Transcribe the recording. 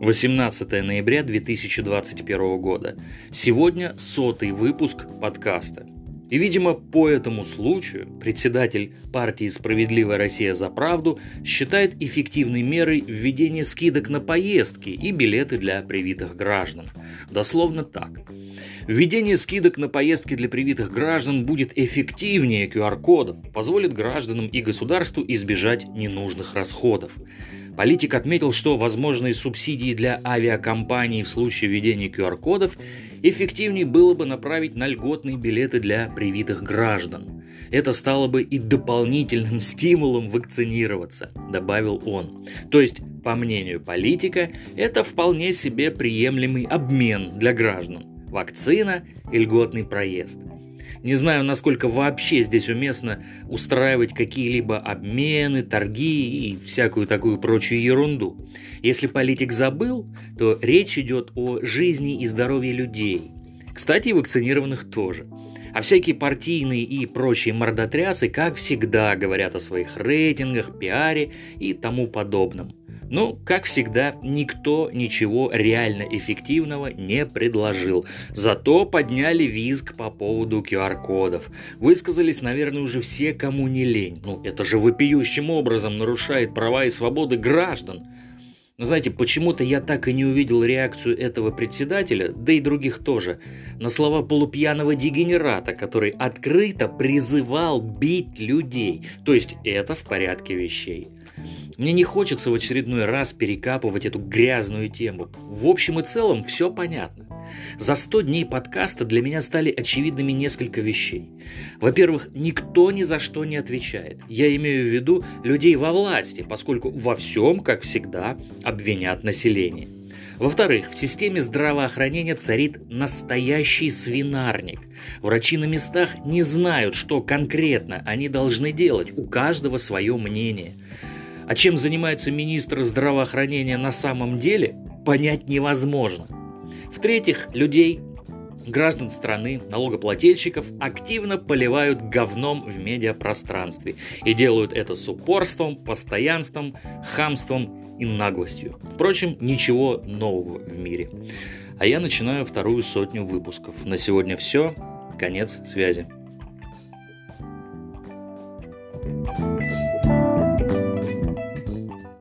18 ноября 2021 года. Сегодня сотый выпуск подкаста. И, видимо, по этому случаю председатель партии «Справедливая Россия за правду» считает эффективной мерой введение скидок на поездки и билеты для привитых граждан. Дословно так. Введение скидок на поездки для привитых граждан будет эффективнее QR-кодов, позволит гражданам и государству избежать ненужных расходов. Политик отметил, что возможные субсидии для авиакомпаний в случае введения QR-кодов эффективнее было бы направить на льготные билеты для привитых граждан. Это стало бы и дополнительным стимулом вакцинироваться, добавил он. То есть, по мнению политика, это вполне себе приемлемый обмен для граждан. Вакцина и льготный проезд – не знаю, насколько вообще здесь уместно устраивать какие-либо обмены, торги и всякую такую прочую ерунду. Если политик забыл, то речь идет о жизни и здоровье людей. Кстати, и вакцинированных тоже. А всякие партийные и прочие мордотрясы, как всегда, говорят о своих рейтингах, пиаре и тому подобном. Ну, как всегда, никто ничего реально эффективного не предложил. Зато подняли визг по поводу QR-кодов. Высказались, наверное, уже все, кому не лень. Ну, это же вопиющим образом нарушает права и свободы граждан. Но знаете, почему-то я так и не увидел реакцию этого председателя, да и других тоже, на слова полупьяного дегенерата, который открыто призывал бить людей. То есть это в порядке вещей. Мне не хочется в очередной раз перекапывать эту грязную тему. В общем и целом все понятно. За 100 дней подкаста для меня стали очевидными несколько вещей. Во-первых, никто ни за что не отвечает. Я имею в виду людей во власти, поскольку во всем, как всегда, обвинят население. Во-вторых, в системе здравоохранения царит настоящий свинарник. Врачи на местах не знают, что конкретно они должны делать. У каждого свое мнение. А чем занимается министр здравоохранения на самом деле, понять невозможно. В-третьих, людей, граждан страны, налогоплательщиков активно поливают говном в медиапространстве и делают это с упорством, постоянством, хамством и наглостью. Впрочем, ничего нового в мире. А я начинаю вторую сотню выпусков. На сегодня все. Конец связи.